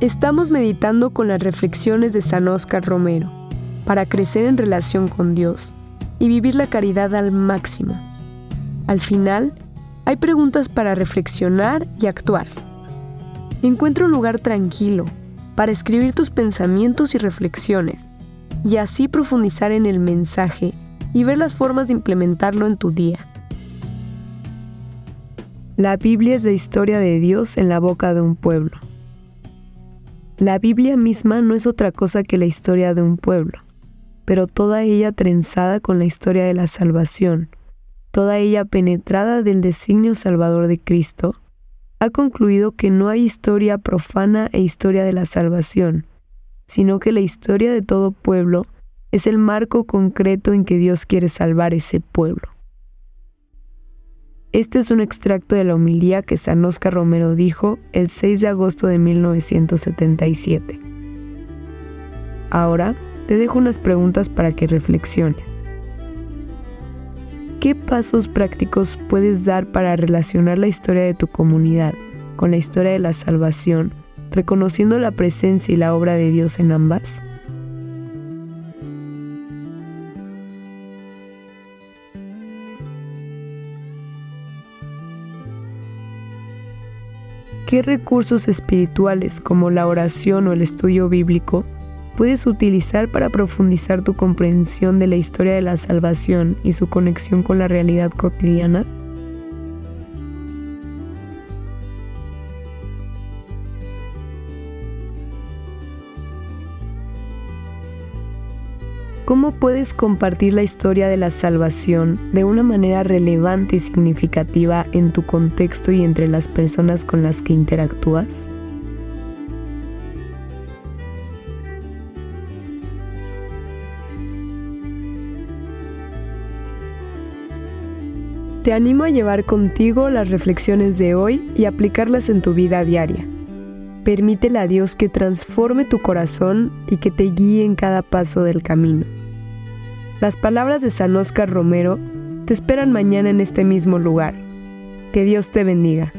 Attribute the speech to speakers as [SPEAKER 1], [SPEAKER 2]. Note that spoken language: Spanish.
[SPEAKER 1] Estamos meditando con las reflexiones de San Óscar Romero para crecer en relación con Dios y vivir la caridad al máximo. Al final, hay preguntas para reflexionar y actuar. Encuentra un lugar tranquilo para escribir tus pensamientos y reflexiones y así profundizar en el mensaje y ver las formas de implementarlo en tu día. La Biblia es la historia de Dios en la boca de un pueblo. La Biblia misma no es otra cosa que la historia de un pueblo, pero toda ella trenzada con la historia de la salvación, toda ella penetrada del designio salvador de Cristo, ha concluido que no hay historia profana e historia de la salvación, sino que la historia de todo pueblo es el marco concreto en que Dios quiere salvar ese pueblo. Este es un extracto de la homilía que San Oscar Romero dijo el 6 de agosto de 1977. Ahora te dejo unas preguntas para que reflexiones. ¿Qué pasos prácticos puedes dar para relacionar la historia de tu comunidad con la historia de la salvación, reconociendo la presencia y la obra de Dios en ambas? ¿Qué recursos espirituales como la oración o el estudio bíblico puedes utilizar para profundizar tu comprensión de la historia de la salvación y su conexión con la realidad cotidiana? ¿Cómo puedes compartir la historia de la salvación de una manera relevante y significativa en tu contexto y entre las personas con las que interactúas? Te animo a llevar contigo las reflexiones de hoy y aplicarlas en tu vida diaria. Permítele a Dios que transforme tu corazón y que te guíe en cada paso del camino. Las palabras de San Oscar Romero te esperan mañana en este mismo lugar. Que Dios te bendiga.